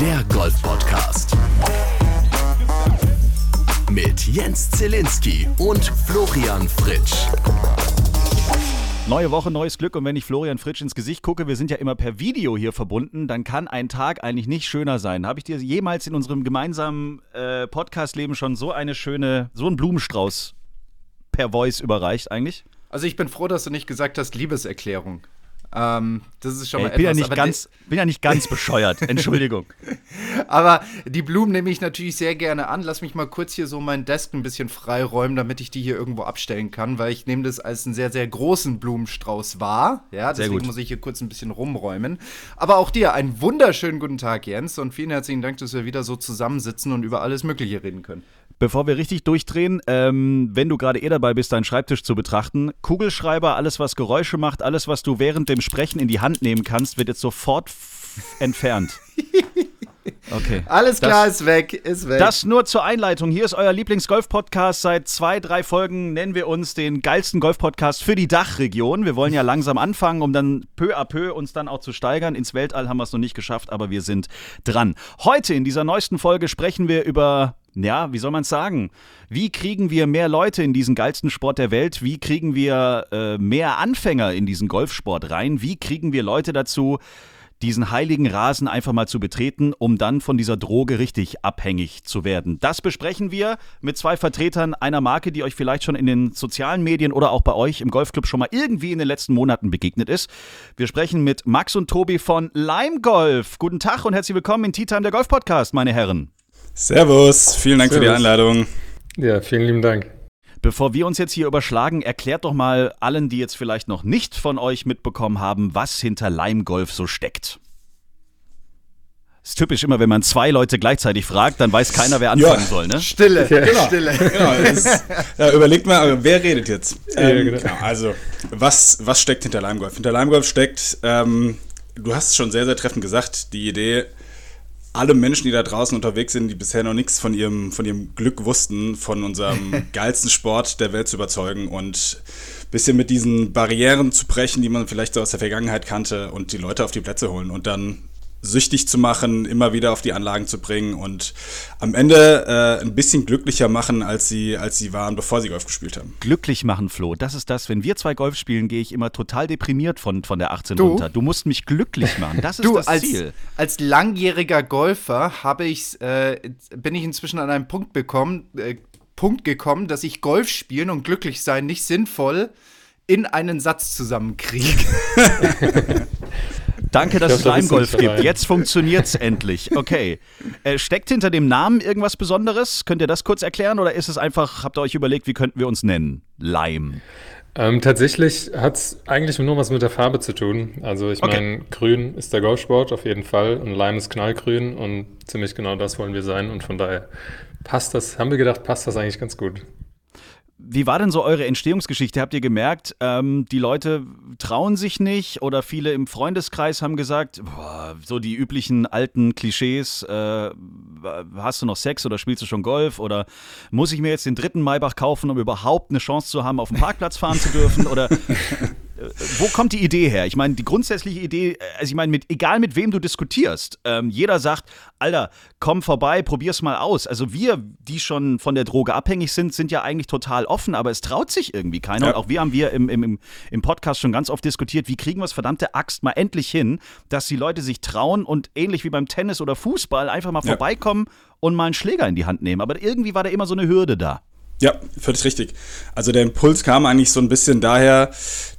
der Golf-Podcast. Mit Jens Zielinski und Florian Fritsch. Neue Woche, neues Glück und wenn ich Florian Fritsch ins Gesicht gucke, wir sind ja immer per Video hier verbunden, dann kann ein Tag eigentlich nicht schöner sein. Habe ich dir jemals in unserem gemeinsamen äh, Podcast-Leben schon so eine schöne, so einen Blumenstrauß per Voice überreicht eigentlich? Also ich bin froh, dass du nicht gesagt hast Liebeserklärung. Ähm, das ist schon Ey, mal ich bin etwas. ja nicht ganz, bin ja nicht ganz bescheuert. Entschuldigung. Aber die Blumen nehme ich natürlich sehr gerne an. Lass mich mal kurz hier so meinen Desk ein bisschen freiräumen, damit ich die hier irgendwo abstellen kann, weil ich nehme das als einen sehr, sehr großen Blumenstrauß wahr. Ja, deswegen muss ich hier kurz ein bisschen rumräumen. Aber auch dir einen wunderschönen guten Tag, Jens, und vielen herzlichen Dank, dass wir wieder so zusammensitzen und über alles Mögliche reden können. Bevor wir richtig durchdrehen, ähm, wenn du gerade eh dabei bist, deinen Schreibtisch zu betrachten, Kugelschreiber, alles was Geräusche macht, alles was du während dem Sprechen in die Hand nehmen kannst, wird jetzt sofort entfernt. Okay. Alles klar, ist weg, ist weg. Das nur zur Einleitung. Hier ist euer Lieblings-Golf-Podcast. Seit zwei, drei Folgen nennen wir uns den geilsten Golf-Podcast für die Dachregion. Wir wollen ja langsam anfangen, um dann peu à peu uns dann auch zu steigern. Ins Weltall haben wir es noch nicht geschafft, aber wir sind dran. Heute in dieser neuesten Folge sprechen wir über, ja, wie soll man es sagen? Wie kriegen wir mehr Leute in diesen geilsten Sport der Welt? Wie kriegen wir äh, mehr Anfänger in diesen Golfsport rein? Wie kriegen wir Leute dazu, diesen heiligen Rasen einfach mal zu betreten, um dann von dieser Droge richtig abhängig zu werden. Das besprechen wir mit zwei Vertretern einer Marke, die euch vielleicht schon in den sozialen Medien oder auch bei euch im Golfclub schon mal irgendwie in den letzten Monaten begegnet ist. Wir sprechen mit Max und Tobi von Lime Golf. Guten Tag und herzlich willkommen in Tea Time der Golf Podcast, meine Herren. Servus, vielen Dank für die Servus. Einladung. Ja, vielen lieben Dank. Bevor wir uns jetzt hier überschlagen, erklärt doch mal allen, die jetzt vielleicht noch nicht von euch mitbekommen haben, was hinter Lime Golf so steckt. Ist typisch immer, wenn man zwei Leute gleichzeitig fragt, dann weiß keiner, wer anfangen Ja. soll, ne? Stille, Ja. Stille. Genau, ist, ja, überlegt mal, wer redet jetzt? Ähm, genau. genau, also, was, was steckt hinter Limegolf? Hinter Limegolf steckt, ähm, du hast es schon sehr, sehr treffend gesagt, die Idee, alle Menschen, die da draußen unterwegs sind, die bisher noch nichts von ihrem, von ihrem Glück wussten, von unserem geilsten Sport der Welt zu überzeugen und ein bisschen mit diesen Barrieren zu brechen, die man vielleicht so aus der Vergangenheit kannte und die Leute auf die Plätze holen und dann süchtig zu machen, immer wieder auf die Anlagen zu bringen und am Ende äh, ein bisschen glücklicher machen, als sie, als sie waren, bevor sie Golf gespielt haben. Glücklich machen, Flo. Das ist das. Wenn wir zwei Golf spielen, gehe ich immer total deprimiert von, von der 18 Du? runter. Du musst mich glücklich machen. Das ist Du, das als, Ziel. als langjähriger Golfer habe ich's, äh, bin ich inzwischen an einen Punkt bekommen, äh, Punkt gekommen, dass ich Golf spielen und glücklich sein nicht sinnvoll in einen Satz zusammenkriege. Danke, dass es glaub, da Lime bist du Golf nicht gibt. allein. Jetzt funktioniert's endlich. Okay. Äh, steckt hinter dem Namen irgendwas Besonderes? Könnt ihr das kurz erklären oder ist es einfach, habt ihr euch überlegt, wie könnten wir uns nennen? Lime. Ähm, tatsächlich hat es eigentlich nur was mit der Farbe zu tun. Also ich Okay. meine, grün ist der Golfsport auf jeden Fall und Lime ist knallgrün und ziemlich genau das wollen wir sein und von daher passt das, haben wir gedacht, passt das eigentlich ganz gut. Wie war denn so eure Entstehungsgeschichte? Habt ihr gemerkt, ähm, die Leute trauen sich nicht oder viele im Freundeskreis haben gesagt, boah, so die üblichen alten Klischees, äh, hast du noch Sex oder spielst du schon Golf oder muss ich mir jetzt den dritten Maybach kaufen, um überhaupt eine Chance zu haben, auf dem Parkplatz fahren zu dürfen oder wo kommt die Idee her? Ich meine, die grundsätzliche Idee, äh, also ich meine, mit, egal mit wem du diskutierst, ähm, jeder sagt, Alter, komm vorbei, probier's mal aus. Also wir, die schon von der Droge abhängig sind, sind ja eigentlich total offen, aber es traut sich irgendwie keiner. Ja. Und auch wir haben wir im, im, im- im Podcast schon ganz oft diskutiert, wie kriegen wir es verdammte Axt mal endlich hin, dass die Leute sich trauen und ähnlich wie beim Tennis oder Fußball einfach mal Ja. vorbeikommen und mal einen Schläger in die Hand nehmen. Aber irgendwie war da immer so eine Hürde da. Ja, völlig richtig. Also der Impuls kam eigentlich so ein bisschen daher,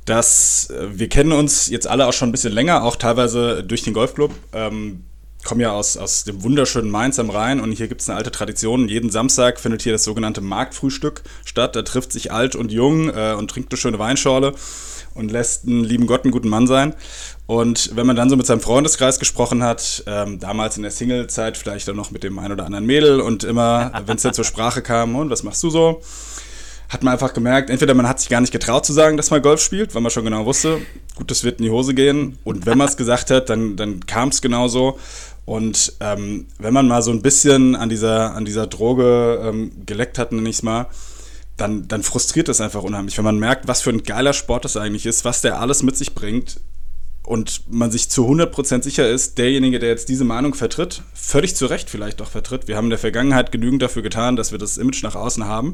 dass äh, wir kennen uns jetzt alle auch schon ein bisschen länger, auch teilweise durch den Golfclub. Ähm, kommen ja aus, aus dem wunderschönen Mainz am Rhein und hier gibt es eine alte Tradition. Jeden Samstag findet hier das sogenannte Marktfrühstück statt. Da trifft sich alt und jung äh, und trinkt eine schöne Weinschorle und lässt einen lieben Gott einen guten Mann sein. Und wenn man dann so mit seinem Freundeskreis gesprochen hat, ähm, damals in der Single-Zeit vielleicht auch noch mit dem einen oder anderen Mädel und immer, wenn es dann zur Sprache kam, und was machst du so? Hat man einfach gemerkt, entweder man hat sich gar nicht getraut zu sagen, dass man Golf spielt, weil man schon genau wusste, gut, das wird in die Hose gehen. Und wenn man es gesagt hat, dann, dann kam es genauso. Und ähm, wenn man mal so ein bisschen an dieser, an dieser Droge ähm, geleckt hat, nenne ich es mal, dann, dann frustriert das einfach unheimlich. Wenn man merkt, was für ein geiler Sport das eigentlich ist, was der alles mit sich bringt, und man sich zu 100% sicher ist, derjenige, der jetzt diese Meinung vertritt, völlig zu Recht vielleicht auch vertritt. Wir haben in der Vergangenheit genügend dafür getan, dass wir das Image nach außen haben.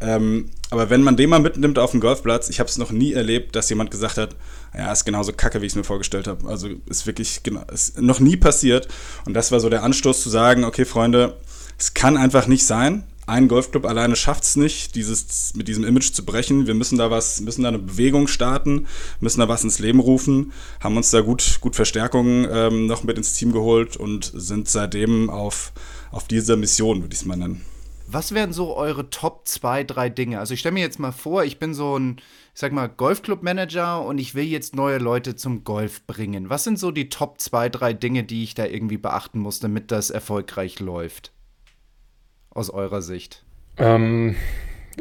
Ähm, aber wenn man den mal mitnimmt auf den Golfplatz, ich habe es noch nie erlebt, dass jemand gesagt hat, ja, ist genauso kacke, wie ich es mir vorgestellt habe. Also ist wirklich genau, ist noch nie passiert. Und das war so der Anstoß zu sagen, okay, Freunde, es kann einfach nicht sein ein Golfclub alleine schafft es nicht, dieses, mit diesem Image zu brechen. Wir müssen da was, müssen da eine Bewegung starten, müssen da was ins Leben rufen, haben uns da gut, gut Verstärkung ähm, noch mit ins Team geholt und sind seitdem auf, auf dieser Mission, würde ich es mal nennen. Was wären so eure Top 2, 3 Dinge? Also ich stelle mir jetzt mal vor, ich bin so ein, ich sag mal, Golfclub-Manager und ich will jetzt neue Leute zum Golf bringen. Was sind so die Top 2, 3 Dinge, die ich da irgendwie beachten muss, damit das erfolgreich läuft? Aus eurer Sicht? Ähm,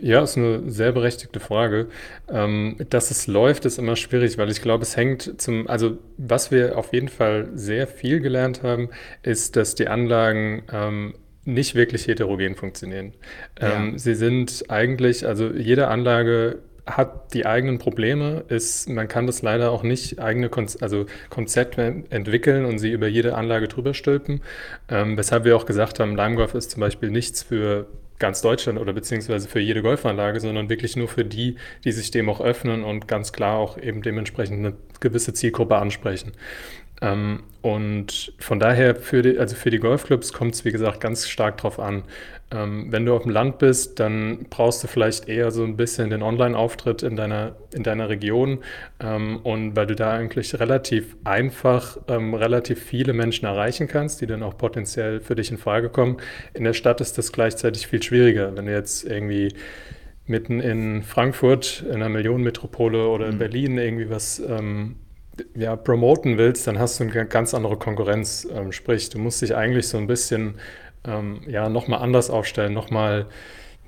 ja, ist eine sehr berechtigte Frage. Ähm, dass es läuft, ist immer schwierig, weil ich glaube, es hängt zum, also was wir auf jeden Fall sehr viel gelernt haben, ist, dass die Anlagen ähm, nicht wirklich heterogen funktionieren. Ja. Ähm, sie sind eigentlich, also jede Anlage hat die eigenen Probleme, ist, man kann das leider auch nicht eigene Konz also Konzepte entwickeln und sie über jede Anlage drüber stülpen. Ähm, weshalb wir auch gesagt haben, Limegolf ist zum Beispiel nichts für ganz Deutschland oder beziehungsweise für jede Golfanlage, sondern wirklich nur für die, die sich dem auch öffnen und ganz klar auch eben dementsprechend eine gewisse Zielgruppe ansprechen. Ähm, und von daher, für die, also für die Golfclubs kommt es, wie gesagt, ganz stark drauf an. Ähm, wenn du auf dem Land bist, dann brauchst du vielleicht eher so ein bisschen den Online-Auftritt in deiner, in deiner Region. Ähm, und weil du da eigentlich relativ einfach ähm, relativ viele Menschen erreichen kannst, die dann auch potenziell für dich in Frage kommen. In der Stadt ist das gleichzeitig viel schwieriger. Wenn du jetzt irgendwie mitten in Frankfurt, in einer Millionenmetropole oder in mhm. Berlin irgendwie was ähm, ja, promoten willst, dann hast du eine ganz andere Konkurrenz. Ähm, sprich, du musst dich eigentlich so ein bisschen ähm, ja, nochmal anders aufstellen, nochmal,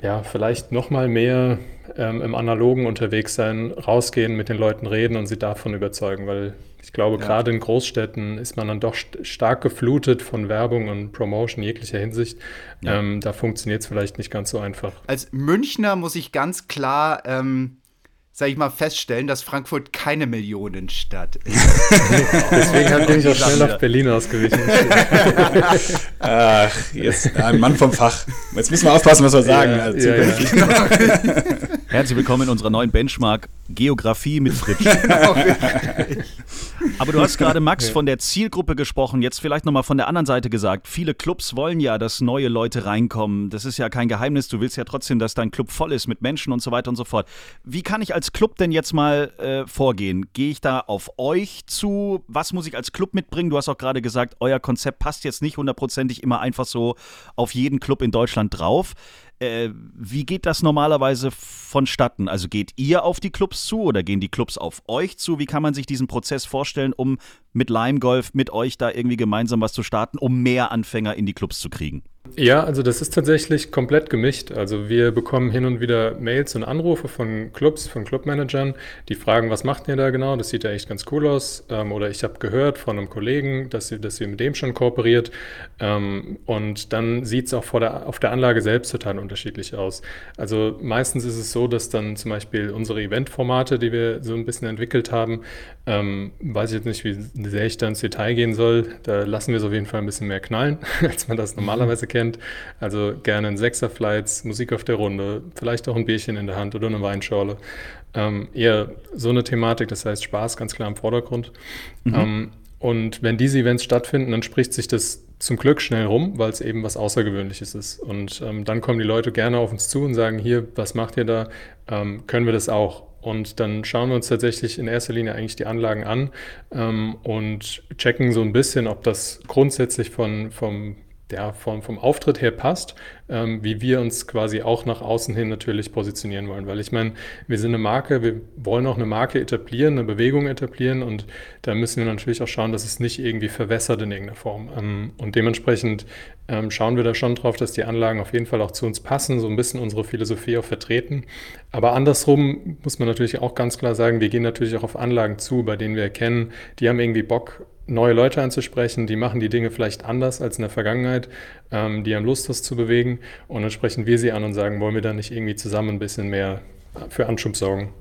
ja, vielleicht nochmal mehr ähm, im Analogen unterwegs sein, rausgehen, mit den Leuten reden und sie davon überzeugen, weil ich glaube, ja. gerade in Großstädten ist man dann doch st stark geflutet von Werbung und Promotion jeglicher Hinsicht. Ja. Ähm, da funktioniert es vielleicht nicht ganz so einfach. Als Münchner muss ich ganz klar ähm, sag ich mal, feststellen, dass Frankfurt keine Millionenstadt ist. Deswegen hat ich auch schnell nach Berlin ausgewichen. Ach, jetzt ein Mann vom Fach. Jetzt müssen wir aufpassen, was wir sagen. Ja, also ja, ja. Herzlich willkommen in unserer neuen Benchmark Geografie mit Fritsch. Genau, Aber du hast gerade, Max, von der Zielgruppe gesprochen. Jetzt vielleicht nochmal von der anderen Seite gesagt. Viele Clubs wollen ja, dass neue Leute reinkommen. Das ist ja kein Geheimnis. Du willst ja trotzdem, dass dein Club voll ist mit Menschen und so weiter und so fort. Wie kann ich als Club denn jetzt mal äh, vorgehen? Gehe ich da auf euch zu? Was muss ich als Club mitbringen? Du hast auch gerade gesagt, euer Konzept passt jetzt nicht hundertprozentig immer einfach so auf jeden Club in Deutschland drauf. Äh, wie geht das normalerweise vonstatten? Also geht ihr auf die Clubs zu oder gehen die Clubs auf euch zu? Wie kann man sich diesen Prozess vorstellen, um mit Lime Golf, mit euch da irgendwie gemeinsam was zu starten, um mehr Anfänger in die Clubs zu kriegen? Ja, also das ist tatsächlich komplett gemischt. Also wir bekommen hin und wieder Mails und Anrufe von Clubs, von Clubmanagern, die fragen, was macht ihr da genau? Das sieht ja echt ganz cool aus. Ähm, oder ich habe gehört von einem Kollegen, dass sie, dass sie mit dem schon kooperiert. Ähm, und dann sieht es auch der, auf der Anlage selbst total unterschiedlich aus. Also meistens ist es so, dass dann zum Beispiel unsere Eventformate, die wir so ein bisschen entwickelt haben, ähm, weiß ich jetzt nicht, wie sehr ich da ins Detail gehen soll. Da lassen wir es auf jeden Fall ein bisschen mehr knallen, als man das normalerweise kennt kennt. Also gerne ein Sechser-Flights, Musik auf der Runde, vielleicht auch ein Bierchen in der Hand oder eine Weinschorle. Ähm, eher so eine Thematik, das heißt Spaß ganz klar im Vordergrund. Mhm. Ähm, und wenn diese Events stattfinden, dann spricht sich das zum Glück schnell rum, weil es eben was Außergewöhnliches ist. Und ähm, dann kommen die Leute gerne auf uns zu und sagen, hier, was macht ihr da? Ähm, können wir das auch? Und dann schauen wir uns tatsächlich in erster Linie eigentlich die Anlagen an ähm, und checken so ein bisschen, ob das grundsätzlich von, vom der vom, vom Auftritt her passt, ähm, wie wir uns quasi auch nach außen hin natürlich positionieren wollen. Weil ich meine, wir sind eine Marke, wir wollen auch eine Marke etablieren, eine Bewegung etablieren und da müssen wir natürlich auch schauen, dass es nicht irgendwie verwässert in irgendeiner Form. Ähm, und dementsprechend ähm, schauen wir da schon drauf, dass die Anlagen auf jeden Fall auch zu uns passen, so ein bisschen unsere Philosophie auch vertreten. Aber andersrum muss man natürlich auch ganz klar sagen, wir gehen natürlich auch auf Anlagen zu, bei denen wir erkennen, die haben irgendwie Bock, neue Leute anzusprechen, die machen die Dinge vielleicht anders als in der Vergangenheit, ähm, die haben Lust, das zu bewegen und dann sprechen wir sie an und sagen, wollen wir da nicht irgendwie zusammen ein bisschen mehr für Anschub sorgen.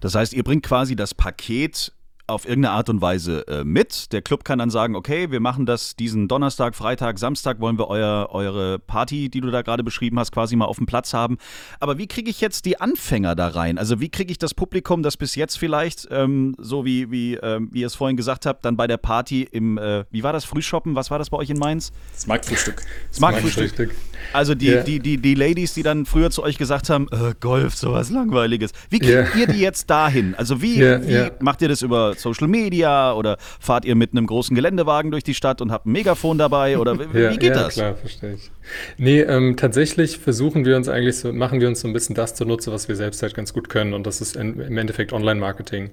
Das heißt, ihr bringt quasi das Paket auf irgendeine Art und Weise äh, mit. Der Club kann dann sagen, okay, wir machen das diesen Donnerstag, Freitag, Samstag, wollen wir euer, eure Party, die du da gerade beschrieben hast, quasi mal auf dem Platz haben. Aber wie kriege ich jetzt die Anfänger da rein? Also wie kriege ich das Publikum, das bis jetzt vielleicht, ähm, so wie, wie, ähm, wie ihr es vorhin gesagt habt, dann bei der Party im, äh, wie war das, Frühshoppen? Was war das bei euch in Mainz? Das Marktfrühstück. Das Marktfrühstück. Also die, Ja. die, die, die Ladies, die dann früher zu euch gesagt haben, äh, Golf, sowas Langweiliges. Wie kriegt Ja. ihr die jetzt dahin? Also wie, Ja, wie macht ihr das über Social Media oder fahrt ihr mit einem großen Geländewagen durch die Stadt und habt ein Megafon dabei oder wie, wie geht ja, das? klar, verstehe ich. Nee, ähm, tatsächlich versuchen wir uns eigentlich so, machen wir uns so ein bisschen das zunutze, was wir selbst halt ganz gut können und das ist in, im Endeffekt Online-Marketing.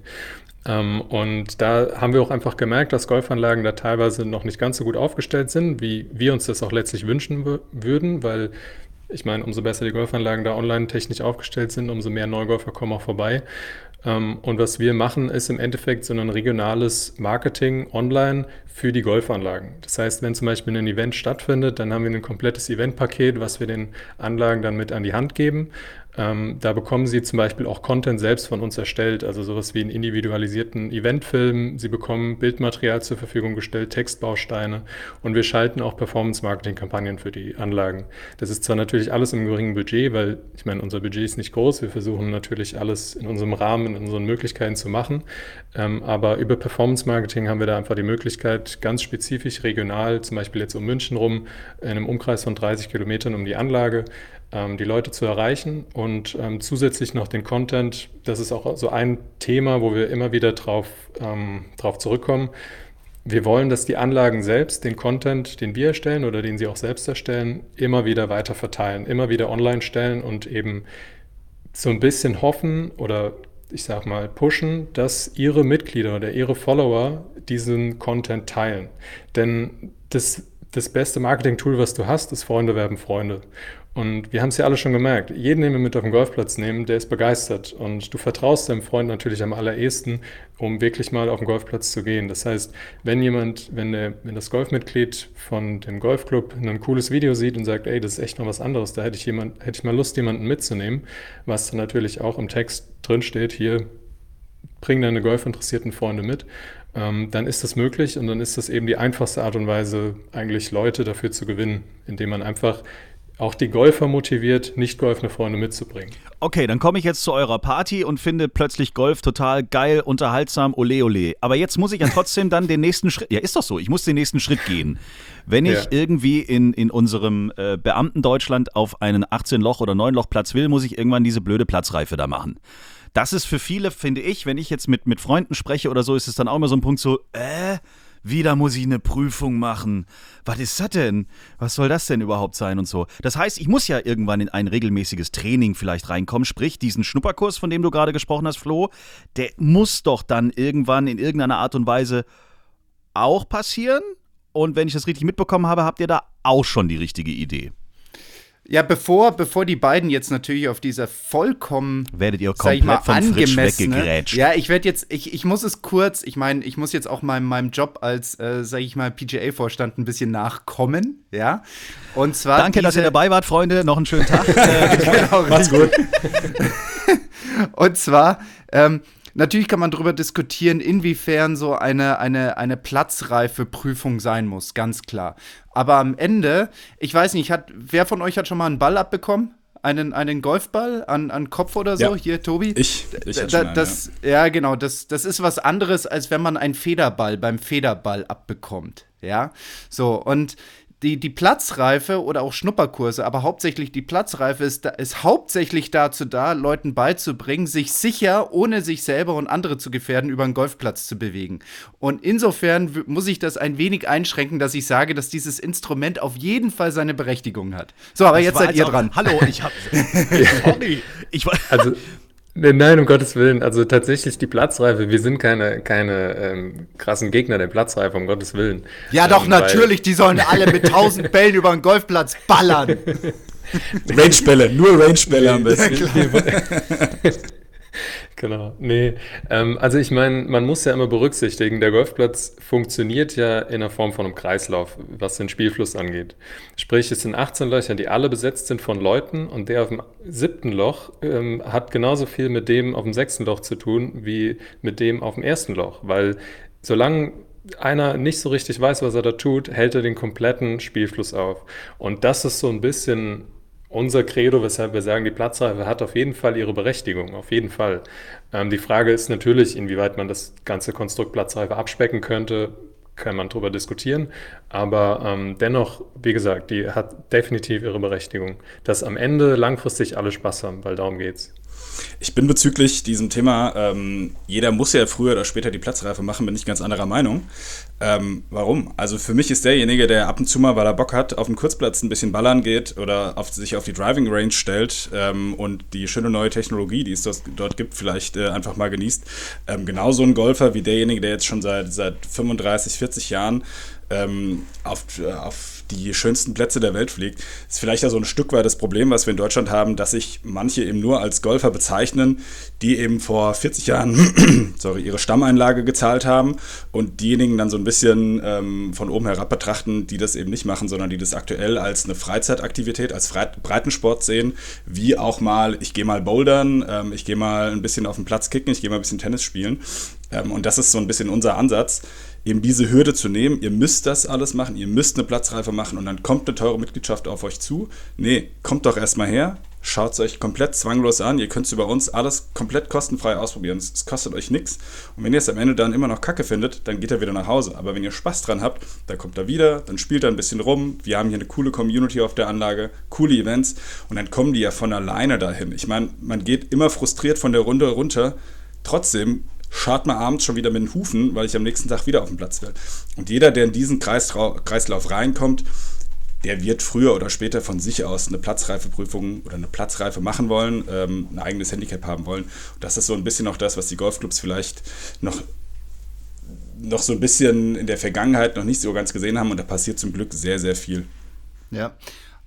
Ähm, und da haben wir auch einfach gemerkt, dass Golfanlagen da teilweise noch nicht ganz so gut aufgestellt sind, wie wir uns das auch letztlich wünschen wü- würden, weil ich meine, umso besser die Golfanlagen da online technisch aufgestellt sind, umso mehr Neugolfer kommen auch vorbei. Ähm, Und was wir machen, ist im Endeffekt so ein regionales Marketing online für die Golfanlagen. Das heißt, wenn zum Beispiel ein Event stattfindet, dann haben wir ein komplettes Eventpaket, was wir den Anlagen dann mit an die Hand geben. Ähm, Da bekommen sie zum Beispiel auch Content selbst von uns erstellt, also sowas wie einen individualisierten Eventfilm. Sie bekommen Bildmaterial zur Verfügung gestellt, Textbausteine und wir schalten auch Performance-Marketing-Kampagnen für die Anlagen. Das ist zwar natürlich alles im geringen Budget, weil ich meine, unser Budget ist nicht groß. Wir versuchen natürlich alles in unserem Rahmen, in unseren Möglichkeiten zu machen. Ähm, aber über Performance-Marketing haben wir da einfach die Möglichkeit, ganz spezifisch regional, zum Beispiel jetzt um München rum, in einem Umkreis von 30 Kilometern um die Anlage, die Leute zu erreichen und ähm, zusätzlich noch den Content. Das ist auch so ein Thema, wo wir immer wieder drauf, ähm, drauf zurückkommen. Wir wollen, dass die Anlagen selbst den Content, den wir erstellen oder den sie auch selbst erstellen, immer wieder weiter verteilen, immer wieder online stellen und eben so ein bisschen hoffen oder ich sag mal pushen, dass ihre Mitglieder oder ihre Follower diesen Content teilen. Denn das, das beste Marketing-Tool, was du hast, ist Freunde werben Freunde. Und wir haben es ja alle schon gemerkt. Jeden, den wir mit auf den Golfplatz nehmen, der ist begeistert. Und du vertraust deinem Freund natürlich am allerersten, um wirklich mal auf den Golfplatz zu gehen. Das heißt, wenn jemand, wenn, der, wenn das Golfmitglied von dem Golfclub ein cooles Video sieht und sagt, ey, das ist echt noch was anderes, da hätte ich, jemand, hätte ich mal Lust, jemanden mitzunehmen, was dann natürlich auch im Text drin steht, hier, bring deine golfinteressierten Freunde mit, ähm, dann ist das möglich und dann ist das eben die einfachste Art und Weise, eigentlich Leute dafür zu gewinnen, indem man einfach auch die Golfer motiviert, nicht golfende Freunde mitzubringen. Okay, dann komme ich jetzt zu eurer Party und finde plötzlich Golf total geil, unterhaltsam, ole ole. Aber jetzt muss ich ja trotzdem dann den nächsten Schritt. Ja, ist doch so. Ich muss den nächsten Schritt gehen. Wenn ich Ja. irgendwie in, in unserem äh, Beamten-Deutschland auf einen 18-Loch- oder 9-Loch-Platz will, muss ich irgendwann diese blöde Platzreife da machen. Das ist für viele, finde ich, wenn ich jetzt mit, mit Freunden spreche oder so, ist es dann auch immer so ein Punkt so, äh, wieder muss ich eine Prüfung machen. Was ist das denn? Was soll das denn überhaupt sein und so? Das heißt, ich muss ja irgendwann in ein regelmäßiges Training vielleicht reinkommen, sprich diesen Schnupperkurs, von dem du gerade gesprochen hast, Flo, der muss doch dann irgendwann in irgendeiner Art und Weise auch passieren. Und wenn ich das richtig mitbekommen habe, habt ihr da auch schon die richtige Idee. Ja, bevor, bevor die beiden jetzt natürlich auf dieser vollkommen Werdet ihr ich mal, komplett vom Fritsch angemessene. weggegrätscht. Ja, ich werde jetzt, ich, ich muss es kurz, ich meine, ich muss jetzt auch meinem, meinem Job als, äh, sag ich mal, PGA-Vorstand ein bisschen nachkommen, ja. Und zwar. Danke, dass ihr dabei wart, Freunde. Noch einen schönen Tag. genau, Macht's gut. Und zwar, ähm, natürlich kann man darüber diskutieren, inwiefern so eine, eine, eine platzreife Prüfung sein muss, ganz klar. Aber am Ende, ich weiß nicht, hat, wer von euch hat schon mal einen Ball abbekommen? Einen, einen Golfball an, an Kopf oder so? Ja. Hier, Tobi? Ich, ich Da- schon einen, das, ja. genau, das, das ist was anderes, als wenn man einen Federball beim Federball abbekommt. Ja, so, und die, die Platzreife oder auch Schnupperkurse, aber hauptsächlich die Platzreife ist, ist hauptsächlich dazu da, Leuten beizubringen, sich sicher, ohne sich selber und andere zu gefährden, über einen Golfplatz zu bewegen. Und insofern muss ich das ein wenig einschränken, dass ich sage, dass dieses Instrument auf jeden Fall seine Berechtigung hat. So, aber jetzt war seid ihr dran. Hallo, ich hab. Sorry. Ich war. Also, nein, um Gottes Willen. Also tatsächlich die Platzreife. Wir sind keine, keine ähm, krassen Gegner der Platzreife, um Gottes Willen. Ja, doch, Ähm, natürlich, die sollen alle mit tausend Bällen über einen Golfplatz ballern. Range-Bälle, nur Range-Bälle am besten. Genau. Nee, ähm, also ich meine, man muss ja immer berücksichtigen, der Golfplatz funktioniert ja in der Form von einem Kreislauf, was den Spielfluss angeht. Sprich, es sind 18 Löcher, die alle besetzt sind von Leuten und der auf dem siebten Loch ähm, hat genauso viel mit dem auf dem sechsten Loch zu tun, wie mit dem auf dem ersten Loch, weil solange einer nicht so richtig weiß, was er da tut, hält er den kompletten Spielfluss auf. Und das ist so ein bisschen unser Credo, weshalb wir sagen, die Platzreife hat auf jeden Fall ihre Berechtigung, auf jeden Fall. Ähm, die Frage ist natürlich, inwieweit man das ganze Konstrukt Platzreife abspecken könnte, kann man darüber diskutieren. Aber ähm, dennoch, wie gesagt, die hat definitiv ihre Berechtigung, dass am Ende langfristig alle Spaß haben, weil darum geht's. Ich bin bezüglich diesem Thema, ähm, jeder muss ja früher oder später die Platzreife machen, bin ich ganz anderer Meinung. Ähm, warum? Also für mich ist derjenige, der ab und zu mal, weil er Bock hat, auf dem Kurzplatz ein bisschen ballern geht oder auf, sich auf die Driving Range stellt ähm, und die schöne neue Technologie, die es dort, dort gibt, vielleicht äh, einfach mal genießt. Ähm, genauso ein Golfer wie derjenige, der jetzt schon seit, seit 35, 40 Jahren ähm, auf, äh, auf die schönsten Plätze der Welt fliegt, ist vielleicht ja so ein Stück weit das Problem, was wir in Deutschland haben, dass sich manche eben nur als Golfer bezeichnen, die eben vor 40 Jahren sorry, ihre Stammeinlage gezahlt haben und diejenigen dann so ein bisschen ähm, von oben herab betrachten, die das eben nicht machen, sondern die das aktuell als eine Freizeitaktivität, als Breitensport sehen, wie auch mal, ich gehe mal bouldern, ähm, ich gehe mal ein bisschen auf den Platz kicken, ich gehe mal ein bisschen Tennis spielen. Ähm, und das ist so ein bisschen unser Ansatz eben diese Hürde zu nehmen, ihr müsst das alles machen, ihr müsst eine Platzreife machen und dann kommt eine teure Mitgliedschaft auf euch zu. Nee, kommt doch erstmal her, schaut es euch komplett zwanglos an, ihr könnt es über uns alles komplett kostenfrei ausprobieren, es, kostet euch nichts und wenn ihr es am Ende dann immer noch kacke findet, dann geht er wieder nach Hause. Aber wenn ihr Spaß dran habt, dann kommt er wieder, dann spielt er ein bisschen rum, wir haben hier eine coole Community auf der Anlage, coole Events und dann kommen die ja von alleine dahin. Ich meine, man geht immer frustriert von der Runde runter, trotzdem schart mal abends schon wieder mit den Hufen, weil ich am nächsten Tag wieder auf dem Platz will. Und jeder, der in diesen Kreislauf reinkommt, der wird früher oder später von sich aus eine Platzreifeprüfung oder eine Platzreife machen wollen, ähm, ein eigenes Handicap haben wollen. Und das ist so ein bisschen auch das, was die Golfclubs vielleicht noch, noch so ein bisschen in der Vergangenheit noch nicht so ganz gesehen haben. Und da passiert zum Glück sehr, sehr viel. Ja,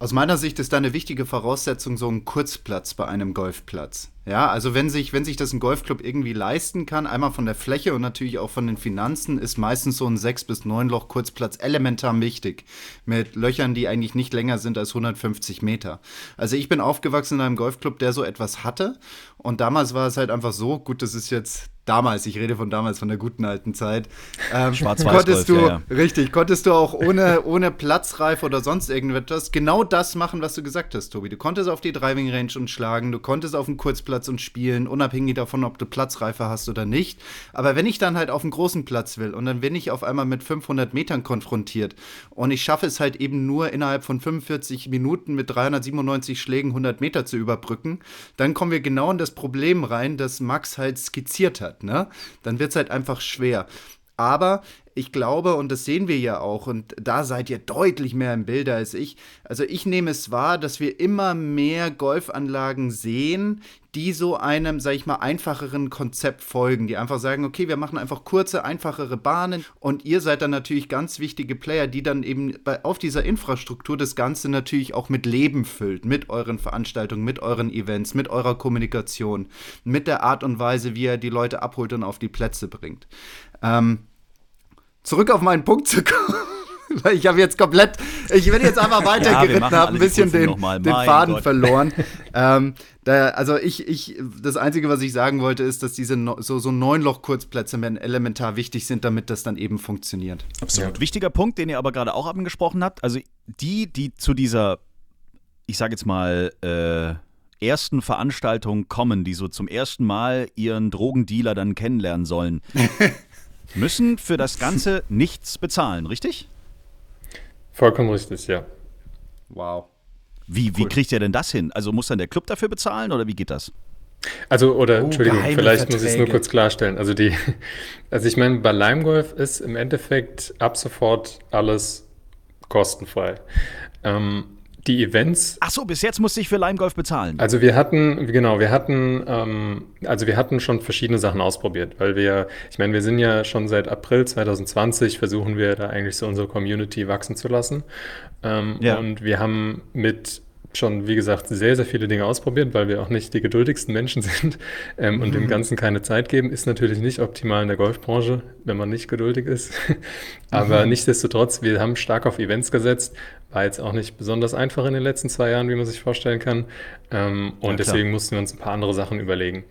aus meiner Sicht ist da eine wichtige Voraussetzung so ein Kurzplatz bei einem Golfplatz. Ja, also wenn sich, wenn sich das ein Golfclub irgendwie leisten kann, einmal von der Fläche und natürlich auch von den Finanzen, ist meistens so ein 6 bis 9 Loch Kurzplatz elementar wichtig. Mit Löchern, die eigentlich nicht länger sind als 150 Meter. Also ich bin aufgewachsen in einem Golfclub, der so etwas hatte. Und damals war es halt einfach so, gut, das ist jetzt damals, ich rede von damals, von der guten alten Zeit, ähm, konntest du, ja, ja. richtig, konntest du auch ohne, ohne Platzreife oder sonst irgendetwas genau das machen, was du gesagt hast, Tobi. Du konntest auf die Driving Range und schlagen, du konntest auf den Kurzplatz und spielen, unabhängig davon, ob du Platzreife hast oder nicht. Aber wenn ich dann halt auf einen großen Platz will und dann bin ich auf einmal mit 500 Metern konfrontiert und ich schaffe es halt eben nur innerhalb von 45 Minuten mit 397 Schlägen 100 Meter zu überbrücken, dann kommen wir genau in das Problem rein, das Max halt skizziert hat hat, ne? Dann wird es halt einfach schwer. Aber ich glaube, und das sehen wir ja auch, und da seid ihr deutlich mehr im Bilde als ich. Also ich nehme es wahr, dass wir immer mehr Golfanlagen sehen, die so einem, sag ich mal, einfacheren Konzept folgen, die einfach sagen, okay, wir machen einfach kurze, einfachere Bahnen und ihr seid dann natürlich ganz wichtige Player, die dann eben bei, auf dieser Infrastruktur das Ganze natürlich auch mit Leben füllt, mit euren Veranstaltungen, mit euren Events, mit eurer Kommunikation, mit der Art und Weise, wie ihr die Leute abholt und auf die Plätze bringt. Ähm, zurück auf meinen Punkt zu kommen. Weil ich habe jetzt komplett, ich bin jetzt einfach weitergeritten, ja, habe ein bisschen den, den Faden Gott. verloren. ähm, da, also ich, ich, das Einzige, was ich sagen wollte, ist, dass diese no, so, so Neunloch-Kurzplätze elementar wichtig sind, damit das dann eben funktioniert. Absolut. Ja. Wichtiger Punkt, den ihr aber gerade auch angesprochen habt, also die, die zu dieser, ich sage jetzt mal, äh, ersten Veranstaltung kommen, die so zum ersten Mal ihren Drogendealer dann kennenlernen sollen. Müssen für das Ganze nichts bezahlen, richtig? Vollkommen richtig, ja. Wow. Wie, cool. wie kriegt ihr denn das hin? Also muss dann der Club dafür bezahlen oder wie geht das? Also, oder oh, Entschuldigung, vielleicht Verträge. muss ich es nur kurz klarstellen. Also die, also ich meine, bei Lime Golf ist im Endeffekt ab sofort alles kostenfrei. Ähm, die Events. Ach so, bis jetzt musste ich für Lime Golf bezahlen. Also wir hatten, genau, wir hatten, ähm, also wir hatten schon verschiedene Sachen ausprobiert, weil wir, ich meine, wir sind ja schon seit April 2020 versuchen wir da eigentlich so unsere Community wachsen zu lassen. Ähm, ja. Und wir haben mit schon, wie gesagt, sehr, sehr viele Dinge ausprobiert, weil wir auch nicht die geduldigsten Menschen sind ähm, und dem Ganzen keine Zeit geben. Ist natürlich nicht optimal in der Golfbranche, wenn man nicht geduldig ist. Aber mhm. nichtsdestotrotz, wir haben stark auf Events gesetzt. War jetzt auch nicht besonders einfach in den letzten zwei Jahren, wie man sich vorstellen kann. Ähm, und ja, deswegen mussten wir uns ein paar andere Sachen überlegen.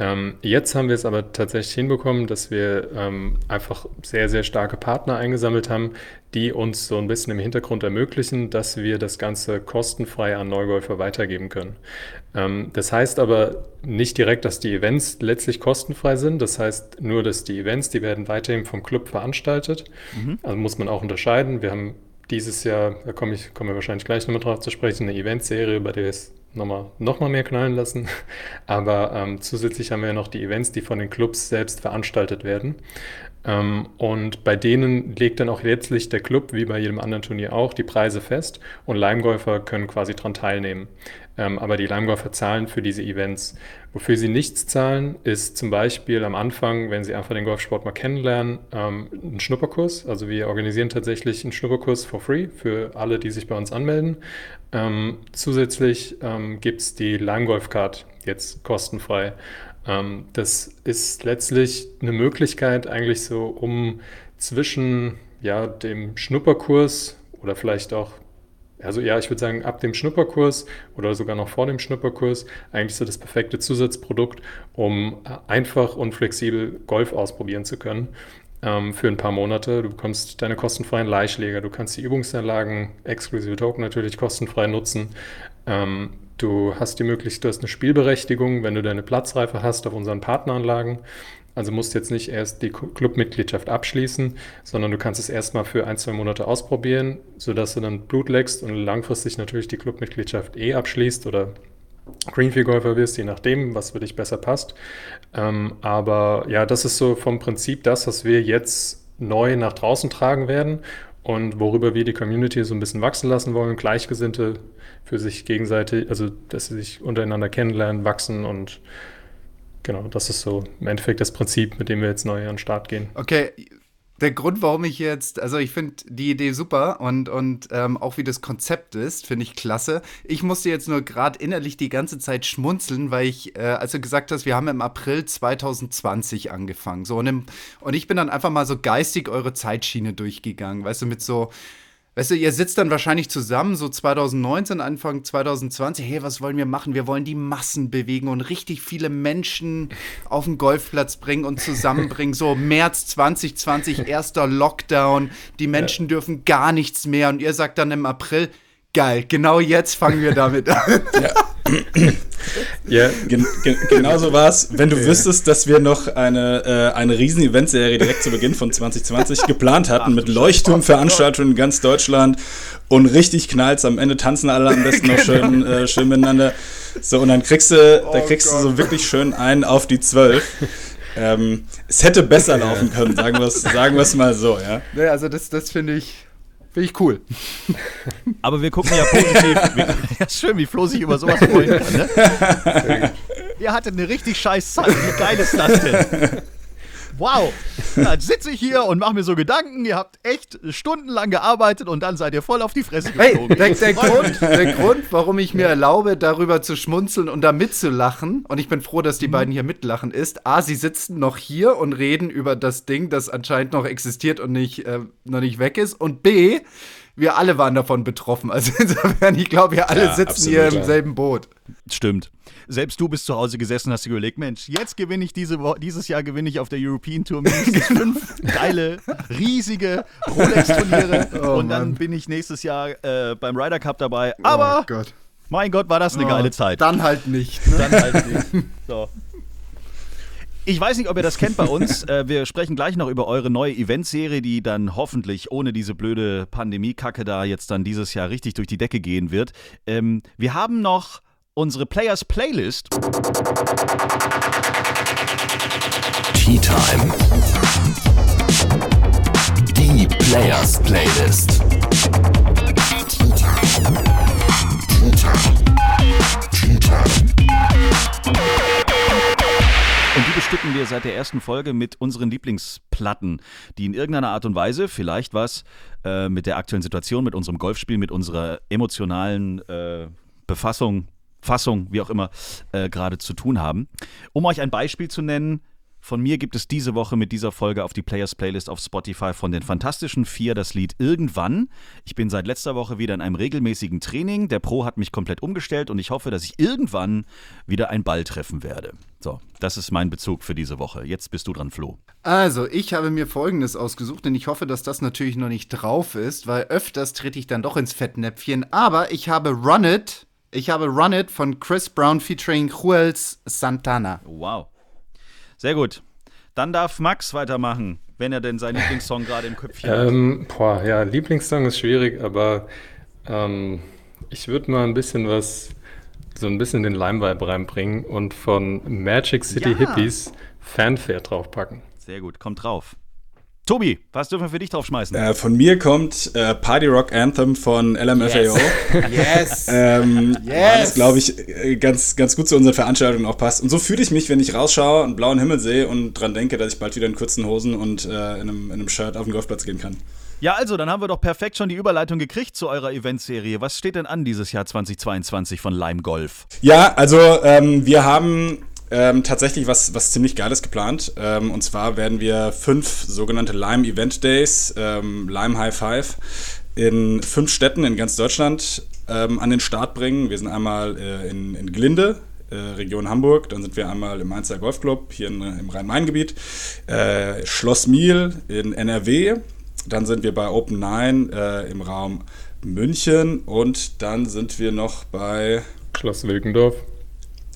Ähm, jetzt haben wir es aber tatsächlich hinbekommen, dass wir ähm, einfach sehr, sehr starke Partner eingesammelt haben, die uns so ein bisschen im Hintergrund ermöglichen, dass wir das Ganze kostenfrei an Neugolfer weitergeben können. Ähm, das heißt aber nicht direkt, dass die Events letztlich kostenfrei sind. Das heißt nur, dass die Events, die werden weiterhin vom Club veranstaltet. Mhm. Also muss man auch unterscheiden. Wir haben dieses Jahr, da komme ich, kommen wir wahrscheinlich gleich nochmal drauf zu sprechen, eine Eventserie, bei der es nochmal noch mal mehr knallen lassen. Aber ähm, zusätzlich haben wir ja noch die Events, die von den Clubs selbst veranstaltet werden. Ähm, und bei denen legt dann auch letztlich der Club, wie bei jedem anderen Turnier auch, die Preise fest und Leimgolfer können quasi daran teilnehmen. Ähm, aber die Leimgolfer zahlen für diese Events. Wofür sie nichts zahlen, ist zum Beispiel am Anfang, wenn sie einfach den Golfsport mal kennenlernen, ähm, ein Schnupperkurs. Also wir organisieren tatsächlich einen Schnupperkurs for free für alle, die sich bei uns anmelden. Ähm, zusätzlich ähm, gibt es die Lime Card jetzt kostenfrei. Ähm, das ist letztlich eine Möglichkeit eigentlich so, um zwischen ja, dem Schnupperkurs oder vielleicht auch also ja, ich würde sagen, ab dem Schnupperkurs oder sogar noch vor dem Schnupperkurs eigentlich so das perfekte Zusatzprodukt, um einfach und flexibel Golf ausprobieren zu können ähm, für ein paar Monate. Du bekommst deine kostenfreien Leihschläger, du kannst die Übungsanlagen, exklusive Token natürlich kostenfrei nutzen. Ähm, du hast die Möglichkeit, du hast eine Spielberechtigung, wenn du deine Platzreife hast auf unseren Partneranlagen. Also musst jetzt nicht erst die Clubmitgliedschaft abschließen, sondern du kannst es erstmal für ein, zwei Monate ausprobieren, sodass du dann Blut leckst und langfristig natürlich die Clubmitgliedschaft eh abschließt oder Greenfield-Golfer wirst, je nachdem, was für dich besser passt. Ähm, aber ja, das ist so vom Prinzip das, was wir jetzt neu nach draußen tragen werden und worüber wir die Community so ein bisschen wachsen lassen wollen. Gleichgesinnte für sich gegenseitig, also dass sie sich untereinander kennenlernen, wachsen und genau, das ist so im Endeffekt das Prinzip, mit dem wir jetzt neu an den Start gehen. Okay, der Grund, warum ich jetzt, also ich finde die Idee super und, und ähm, auch wie das Konzept ist, finde ich klasse. Ich musste jetzt nur gerade innerlich die ganze Zeit schmunzeln, weil ich, äh, als du gesagt hast, wir haben im April 2020 angefangen. So, und, im, und ich bin dann einfach mal so geistig eure Zeitschiene durchgegangen, weißt du, mit so Weißt du, ihr sitzt dann wahrscheinlich zusammen, so 2019, Anfang 2020, hey, was wollen wir machen? Wir wollen die Massen bewegen und richtig viele Menschen auf den Golfplatz bringen und zusammenbringen. So März 2020, erster Lockdown, die Menschen ja. dürfen gar nichts mehr und ihr sagt dann im April, geil, genau jetzt fangen wir damit an. Ja. ja. Gen gen genau so war es. Wenn du ja. wüsstest, dass wir noch eine, äh, eine riesen Eventserie direkt zu Beginn von 2020 geplant hatten, mit Leuchtturmveranstaltungen in ganz Deutschland und richtig knallt am Ende tanzen alle am besten noch schön, äh, schön miteinander. So, und dann kriegst du, oh da kriegst Gott. du so wirklich schön einen auf die Zwölf. Ähm, es hätte besser laufen können, sagen wir es sagen mal so, ja. Nee, also das, das finde ich, Finde ich cool. Aber wir gucken ja positiv. Wir, ja, schön, wie Flo sich über sowas freuen kann. Ne? Ihr hattet eine richtig scheiß Zeit. Wie geil ist das denn? Wow, dann sitze ich hier und mache mir so Gedanken. Ihr habt echt stundenlang gearbeitet und dann seid ihr voll auf die Fresse geflogen. Hey, der, der, Grund, der Grund, warum ich mir erlaube, darüber zu schmunzeln und da mitzulachen, und ich bin froh, dass die mhm. beiden hier mitlachen, ist, A, sie sitzen noch hier und reden über das Ding, das anscheinend noch existiert und nicht, äh, noch nicht weg ist. Und B, wir alle waren davon betroffen. Also insofern, ich glaube, wir alle ja, sitzen absolut, hier im selben Boot. Stimmt. Selbst du bist zu Hause gesessen, hast dir überlegt, Mensch, jetzt gewinne ich diese dieses Jahr gewinne ich auf der European Tour mindestens fünf geile, riesige Rolex-Turniere oh, und dann Mann. bin ich nächstes Jahr äh, beim Ryder Cup dabei. Oh Aber oh Gott. mein Gott, war das eine oh, geile Zeit. Dann halt nicht. Ne? Dann halt nicht. So. Ich weiß nicht, ob ihr das kennt bei uns. Äh, wir sprechen gleich noch über eure neue Eventserie, die dann hoffentlich ohne diese blöde Pandemie-Kacke da jetzt dann dieses Jahr richtig durch die Decke gehen wird. Ähm, wir haben noch unsere Players Playlist. Tea Time. Die Players Playlist. Tea Time. Tea Time. Tea Time. Und die bestücken wir seit der ersten Folge mit unseren Lieblingsplatten, die in irgendeiner Art und Weise vielleicht was äh, mit der aktuellen Situation, mit unserem Golfspiel, mit unserer emotionalen äh, Befassung, Fassung, wie auch immer, äh, gerade zu tun haben. Um euch ein Beispiel zu nennen, von mir gibt es diese Woche mit dieser Folge auf die Players Playlist auf Spotify von den Fantastischen Vier das Lied Irgendwann. Ich bin seit letzter Woche wieder in einem regelmäßigen Training. Der Pro hat mich komplett umgestellt und ich hoffe, dass ich irgendwann wieder einen Ball treffen werde. So, das ist mein Bezug für diese Woche. Jetzt bist du dran, Flo. Also, ich habe mir Folgendes ausgesucht, denn ich hoffe, dass das natürlich noch nicht drauf ist, weil öfters trete ich dann doch ins Fettnäpfchen. Aber ich habe Run It. Ich habe Run It von Chris Brown featuring Juels Santana. Wow. Sehr gut. Dann darf Max weitermachen, wenn er denn seinen Lieblingssong gerade im Köpfchen hat. Ähm, boah, ja, Lieblingssong ist schwierig, aber ähm, ich würde mal ein bisschen was, so ein bisschen den Lime-Vibe reinbringen und von Magic City Ja. Hippies Fanfare draufpacken. Sehr gut, kommt drauf. Tobi, was dürfen wir für dich draufschmeißen? Äh, von mir kommt äh, Party Rock Anthem von LMFAO. Yes! Ähm, Yes! Weil das, glaube ich, äh, ganz, ganz gut zu unseren Veranstaltungen auch passt. Und so fühle ich mich, wenn ich rausschaue, einen blauen Himmel sehe und dran denke, dass ich bald wieder in kurzen Hosen und äh, in, einem, in einem Shirt auf den Golfplatz gehen kann. Ja, also, dann haben wir doch perfekt schon die Überleitung gekriegt zu eurer Eventserie. Was steht denn an dieses Jahr 2022 von Lime Golf? Ja, also ähm, wir haben ähm, tatsächlich was, was ziemlich Geiles geplant. Ähm, und zwar werden wir fünf sogenannte Lime Event Days, ähm, Lime High Five, in fünf Städten in ganz Deutschland ähm, an den Start bringen. Wir sind einmal äh, in, in Glinde, äh, Region Hamburg, dann sind wir einmal im Mainzer Golfclub hier in, im Rhein-Main-Gebiet, äh, Schloss Miel in NRW, dann sind wir bei Open Nine äh, im Raum München und dann sind wir noch bei Schloss Wilkendorf.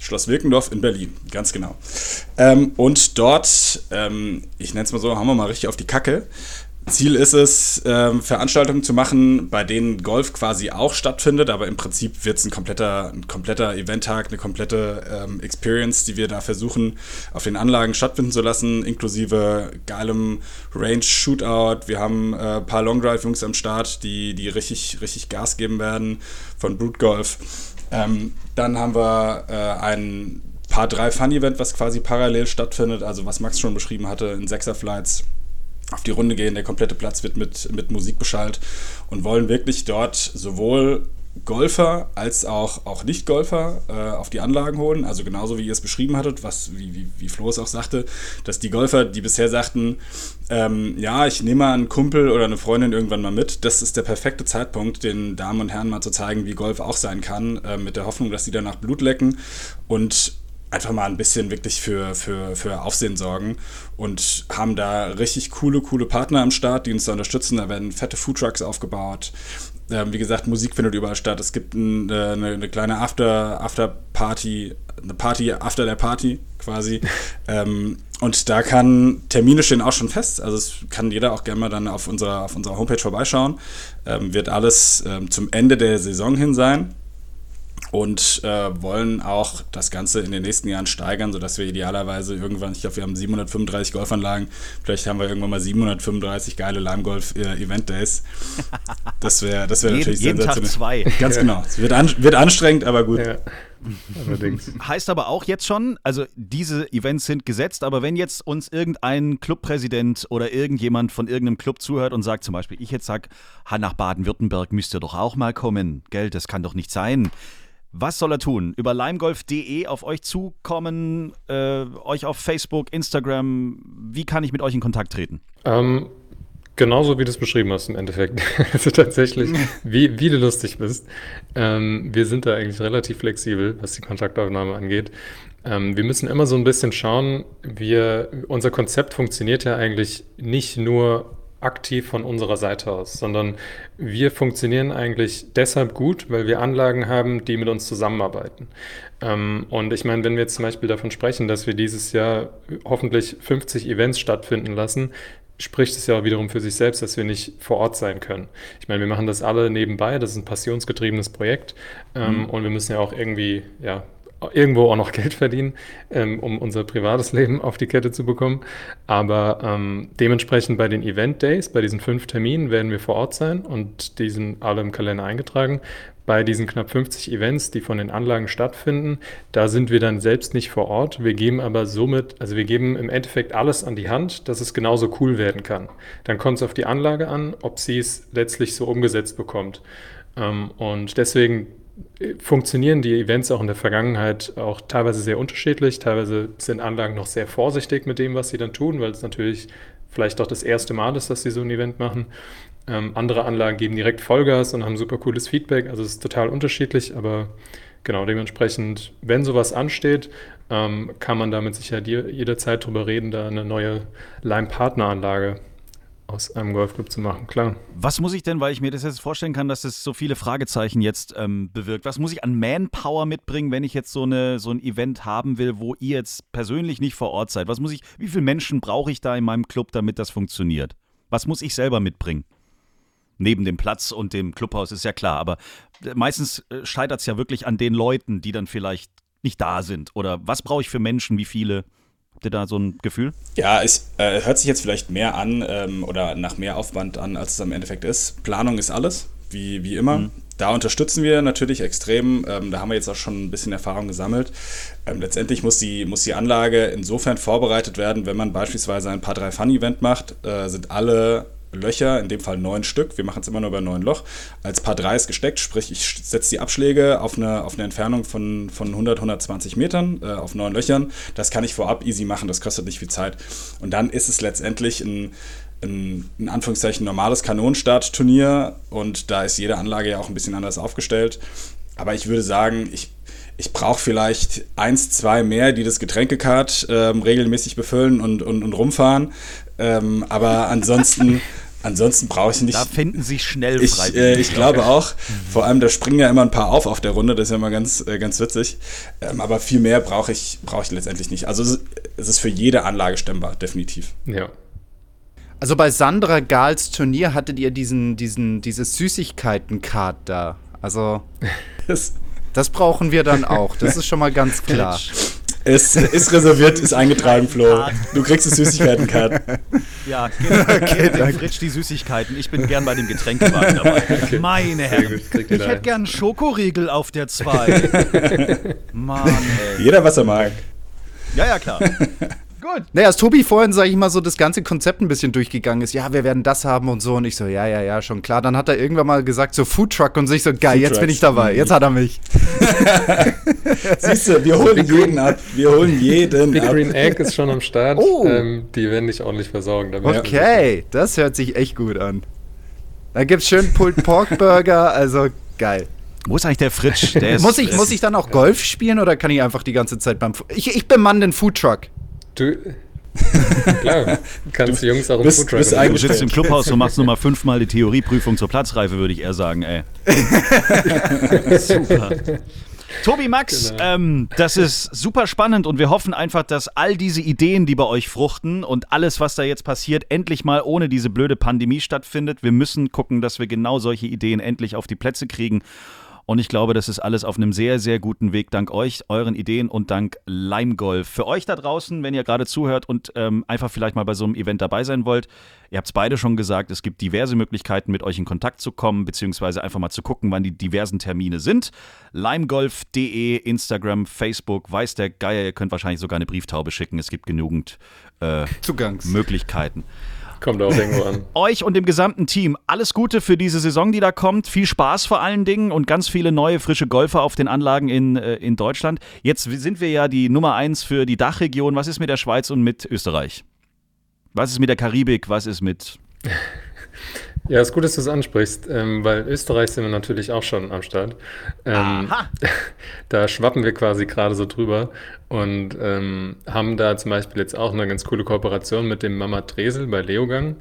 Schloss Wilkendorf in Berlin, ganz genau. Ähm, und dort, ähm, ich nenne es mal so, haben wir mal richtig auf die Kacke. Ziel ist es, ähm, Veranstaltungen zu machen, bei denen Golf quasi auch stattfindet, aber im Prinzip wird es ein kompletter, ein kompletter Eventtag, eine komplette ähm, Experience, die wir da versuchen, auf den Anlagen stattfinden zu lassen, inklusive geilem Range-Shootout. Wir haben äh, ein paar Long Drive-Jungs am Start, die, die richtig, richtig Gas geben werden von Brute Golf. Ähm, dann haben wir äh, ein Paar 3 Fun-Event, was quasi parallel stattfindet, also was Max schon beschrieben hatte, in Sechser-Flights auf die Runde gehen. Der komplette Platz wird mit, mit Musik beschallt und wollen wirklich dort sowohl Golfer als auch, auch Nicht-Golfer äh, auf die Anlagen holen. Also genauso wie ihr es beschrieben hattet, was, wie, wie, wie Flo es auch sagte, dass die Golfer, die bisher sagten, ähm, ja, ich nehme mal einen Kumpel oder eine Freundin irgendwann mal mit, das ist der perfekte Zeitpunkt, den Damen und Herren mal zu zeigen, wie Golf auch sein kann, äh, mit der Hoffnung, dass sie danach Blut lecken und einfach mal ein bisschen wirklich für, für, für Aufsehen sorgen und haben da richtig coole, coole Partner am Start, die uns da unterstützen. Da werden fette Foodtrucks aufgebaut. Ähm, wie gesagt, Musik findet überall statt. Es gibt ein, äh, eine, eine kleine After, After Party, eine Party after der Party quasi. ähm, und da kann, Termine stehen auch schon fest. Also es kann jeder auch gerne mal dann auf unserer, auf unserer Homepage vorbeischauen. Ähm, wird alles ähm, zum Ende der Saison hin sein und äh, wollen auch das Ganze in den nächsten Jahren steigern, sodass wir idealerweise irgendwann, ich glaube, wir haben 735 Golfanlagen, vielleicht haben wir irgendwann mal 735 geile Lime-Golf-Event-Days. Das wäre das wär Jeden- natürlich jeden Tag sensationell. zwei. Ganz genau. Es wird, an, wird anstrengend, aber gut. Ja, allerdings. Heißt aber auch jetzt schon, also diese Events sind gesetzt, aber wenn jetzt uns irgendein Clubpräsident oder irgendjemand von irgendeinem Club zuhört und sagt zum Beispiel, ich jetzt sag, ha, nach Baden-Württemberg müsst ihr doch auch mal kommen, gell, das kann doch nicht sein. Was soll er tun? Über limegolf.de auf euch zukommen, äh, euch auf Facebook, Instagram, wie kann ich mit euch in Kontakt treten? Ähm, genauso wie du es beschrieben hast im Endeffekt. Also tatsächlich, wie, wie du lustig bist. Ähm, wir sind da eigentlich relativ flexibel, was die Kontaktaufnahme angeht. Ähm, wir müssen immer so ein bisschen schauen, wir, unser Konzept funktioniert ja eigentlich nicht nur aktiv von unserer Seite aus, sondern wir funktionieren eigentlich deshalb gut, weil wir Anlagen haben, die mit uns zusammenarbeiten. Ähm, und ich meine, wenn wir jetzt zum Beispiel davon sprechen, dass wir dieses Jahr hoffentlich 50 Events stattfinden lassen, spricht es ja auch wiederum für sich selbst, dass wir nicht vor Ort sein können. Ich meine, wir machen das alle nebenbei, das ist ein passionsgetriebenes Projekt ähm, und wir müssen ja auch irgendwie, ja, irgendwo auch noch Geld verdienen, ähm, um unser privates Leben auf die Kette zu bekommen. Aber ähm, dementsprechend bei den Event Days, bei diesen fünf Terminen werden wir vor Ort sein und die sind alle im Kalender eingetragen. Bei diesen knapp 50 Events, die von den Anlagen stattfinden, da sind wir dann selbst nicht vor Ort. Wir geben aber somit, also wir geben im Endeffekt alles an die Hand, dass es genauso cool werden kann. Dann kommt es auf die Anlage an, ob sie es letztlich so umgesetzt bekommt. Ähm, und deswegen funktionieren die Events auch in der Vergangenheit auch teilweise sehr unterschiedlich. Teilweise sind Anlagen noch sehr vorsichtig mit dem, was sie dann tun, weil es natürlich vielleicht auch das erste Mal ist, dass sie so ein Event machen. Ähm, andere Anlagen geben direkt Vollgas und haben super cooles Feedback. Also es ist total unterschiedlich, aber genau dementsprechend, wenn sowas ansteht, ähm, kann man damit sicher jederzeit drüber reden, da eine neue Lime-Partner-Anlage aus einem Golfclub zu machen, klar. Was muss ich denn, weil ich mir das jetzt vorstellen kann, dass es so viele Fragezeichen jetzt ähm, bewirkt, was muss ich an Manpower mitbringen, wenn ich jetzt so, eine, so ein Event haben will, wo ihr jetzt persönlich nicht vor Ort seid? Was muss ich, wie viele Menschen brauche ich da in meinem Club, damit das funktioniert? Was muss ich selber mitbringen? Neben dem Platz und dem Clubhaus ist ja klar, aber äh, meistens äh, scheitert es ja wirklich an den Leuten, die dann vielleicht nicht da sind. Oder was brauche ich für Menschen, wie viele? Habt ihr da so ein Gefühl? Ja, es äh, hört sich jetzt vielleicht mehr an ähm, oder nach mehr Aufwand an, als es am Endeffekt ist. Planung ist alles, wie, wie immer. Mhm. Da unterstützen wir natürlich extrem. Ähm, da haben wir jetzt auch schon ein bisschen Erfahrung gesammelt. Ähm, letztendlich muss die, muss die Anlage insofern vorbereitet werden, wenn man beispielsweise ein Paar 3 Fun Event macht, äh, sind alle Löcher, in dem Fall neun Stück, wir machen es immer nur bei neun Loch, als Paar 3 ist gesteckt, sprich ich setze die Abschläge auf eine, auf eine Entfernung von, von 100, 120 Metern äh, auf neun Löchern. Das kann ich vorab easy machen, das kostet nicht viel Zeit. Und dann ist es letztendlich ein, ein in Anführungszeichen normales Kanonenstartturnier und da ist jede Anlage ja auch ein bisschen anders aufgestellt. Aber ich würde sagen, ich ich brauche vielleicht eins, zwei mehr, die das Getränkekart ähm, regelmäßig befüllen und, und, und rumfahren. Ähm, aber ansonsten, ansonsten brauche ich nicht. Da finden sich schnell ich, äh, ich glaube auch. Vor allem, da springen ja immer ein paar auf auf der Runde. Das ist ja immer ganz, äh, ganz witzig. Ähm, aber viel mehr brauche ich, brauch ich letztendlich nicht. Also es ist für jede Anlage stemmbar, definitiv. Ja. Also bei Sandra Gals Turnier hattet ihr diesen, diesen, dieses Süßigkeiten-Card da. Also das, das brauchen wir dann auch. Das ist schon mal ganz klar. Es ist reserviert, ist eingetragen, Flo. Du kriegst die Süßigkeiten-Card. Ja, genau. Okay, okay Fritsch die Süßigkeiten. Ich bin gern bei dem Getränkewagen dabei. Okay. Meine Herren. Ich hätte gern einen Schokoriegel auf der 2. Mann, ey. Jeder, was er mag. Ja, ja, klar. Gut. Naja, als Tobi vorhin, sag ich mal, so das ganze Konzept ein bisschen durchgegangen ist, ja, wir werden das haben und so. Und ich so, ja, ja, ja, schon klar. Dann hat er irgendwann mal gesagt, so Foodtruck und sich so, geil, jetzt bin ich dabei. Jetzt hat er mich. Siehst du, wir holen jeden ab. Wir holen jeden Big ab. Green Egg ist schon am Start. Oh. Ähm, die werden dich ordentlich versorgen. okay, das hört sich echt gut an. Da gibt's schön Pulled Pork Burger, also geil. Wo ist eigentlich der Fritsch? Der muss, ich, muss ich dann auch Golf spielen oder kann ich einfach die ganze Zeit beim. Fu ich, ich bemann den Foodtruck. Du. Klar, kannst du Jungs auch im bist, bist Du sitzt im Clubhaus und machst nochmal fünfmal die Theorieprüfung zur Platzreife, würde ich eher sagen, ey. Super. Tobi Max, genau. ähm, das ist super spannend und wir hoffen einfach, dass all diese Ideen, die bei euch fruchten und alles, was da jetzt passiert, endlich mal ohne diese blöde Pandemie stattfindet. Wir müssen gucken, dass wir genau solche Ideen endlich auf die Plätze kriegen. Und ich glaube, das ist alles auf einem sehr, sehr guten Weg, dank euch, euren Ideen und dank Lime Golf. Für euch da draußen, wenn ihr gerade zuhört und ähm, einfach vielleicht mal bei so einem Event dabei sein wollt, ihr habt es beide schon gesagt, es gibt diverse Möglichkeiten, mit euch in Kontakt zu kommen, beziehungsweise einfach mal zu gucken, wann die diversen Termine sind. Limegolf.de, Instagram, Facebook, weiß der Geier, ihr könnt wahrscheinlich sogar eine Brieftaube schicken. Es gibt genügend äh, Möglichkeiten. Kommt auch irgendwo an. Euch und dem gesamten Team alles Gute für diese Saison, die da kommt. Viel Spaß vor allen Dingen und ganz viele neue, frische Golfer auf den Anlagen in, äh, in Deutschland. Jetzt sind wir ja die Nummer eins für die Dachregion. Was ist mit der Schweiz und mit Österreich? Was ist mit der Karibik? Was ist mit. Ja, es ist gut, dass du es ansprichst, ähm, weil Österreich sind wir natürlich auch schon am Start. Ähm, Aha. Da schwappen wir quasi gerade so drüber und ähm, haben da zum Beispiel jetzt auch eine ganz coole Kooperation mit dem Mama Dresel bei Leogang.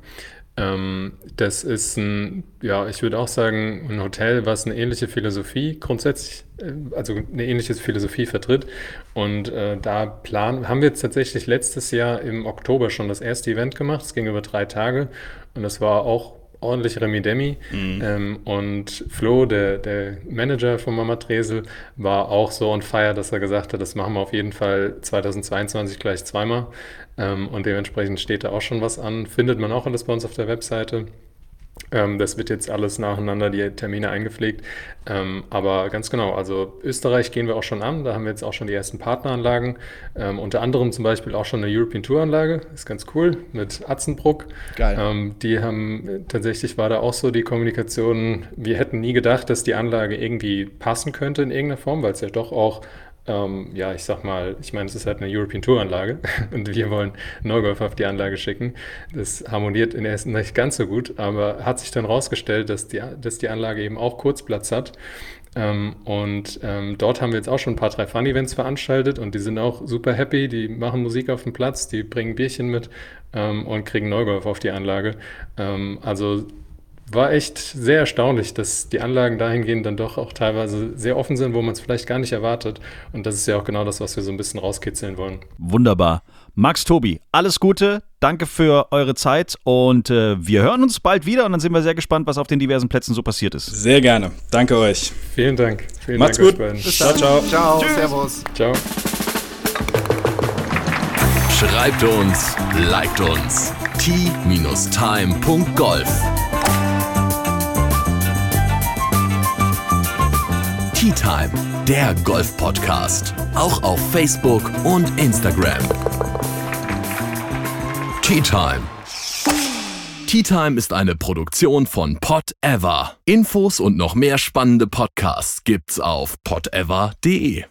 Ähm, das ist ein, ja, ich würde auch sagen, ein Hotel, was eine ähnliche Philosophie grundsätzlich, äh, also eine ähnliche Philosophie vertritt. Und äh, da planen, haben wir jetzt tatsächlich letztes Jahr im Oktober schon das erste Event gemacht. Es ging über drei Tage und das war auch ordentlich Remi-Demi. Mhm. Ähm, und Flo, der, der Manager von Mama Tresel, war auch so on fire, dass er gesagt hat, das machen wir auf jeden Fall 2022 gleich zweimal. Ähm, und dementsprechend steht da auch schon was an. Findet man auch alles bei uns auf der Webseite. Ähm, das wird jetzt alles nacheinander, die Termine eingepflegt. Ähm, aber ganz genau, also Österreich gehen wir auch schon an. Da haben wir jetzt auch schon die ersten Partneranlagen. Ähm, unter anderem zum Beispiel auch schon eine European Tour Anlage. Ist ganz cool mit Atzenbruck. Geil. Ähm, die haben tatsächlich war da auch so die Kommunikation. Wir hätten nie gedacht, dass die Anlage irgendwie passen könnte in irgendeiner Form, weil es ja doch auch ähm, ja, ich sag mal, ich meine, es ist halt eine European Tour Anlage und wir wollen Neugolf auf die Anlage schicken. Das harmoniert in ersten nicht ganz so gut, aber hat sich dann rausgestellt, dass die, dass die Anlage eben auch Kurzplatz hat. Ähm, und ähm, dort haben wir jetzt auch schon ein paar drei Fun-Events veranstaltet und die sind auch super happy. Die machen Musik auf dem Platz, die bringen Bierchen mit ähm, und kriegen Neugolf auf die Anlage. Ähm, also war echt sehr erstaunlich, dass die Anlagen dahingehend dann doch auch teilweise sehr offen sind, wo man es vielleicht gar nicht erwartet. Und das ist ja auch genau das, was wir so ein bisschen rauskitzeln wollen. Wunderbar. Max, Tobi, alles Gute. Danke für eure Zeit und äh, wir hören uns bald wieder und dann sind wir sehr gespannt, was auf den diversen Plätzen so passiert ist. Sehr gerne. Danke euch. Vielen Dank. Vielen Macht's Dank gut. Bis Ciao, dann. ciao. Ciao, Tschüss. servus. Ciao. Schreibt uns, liked uns. t-time.golf Tea Time, der Golf-Podcast. Auch auf Facebook und Instagram. Tea Time. Tea Time ist eine Produktion von Pot Ever. Infos und noch mehr spannende Podcasts gibt's auf potever.de.